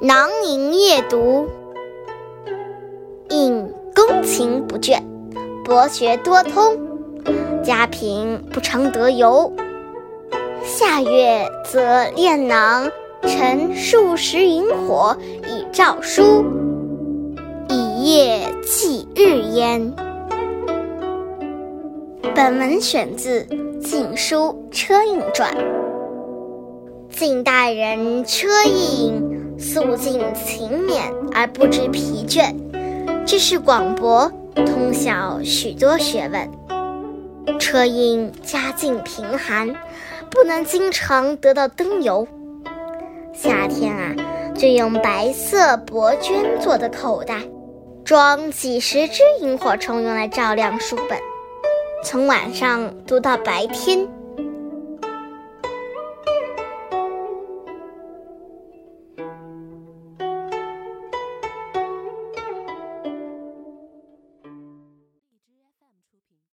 囊萤夜读，应恭勤不倦，博学多通，家贫不常得游。夏月则炼囊，盛数十萤火以照书，以夜寄日焉。本文选自《晋书·车胤传》。晋代人车胤素尽勤勉而不知疲倦。知识广博通晓许多学问。车胤家境贫寒不能经常得到灯油。夏天啊就用白色薄绢做的口袋装几十只萤火虫用来照亮书本。从晚上读到白天。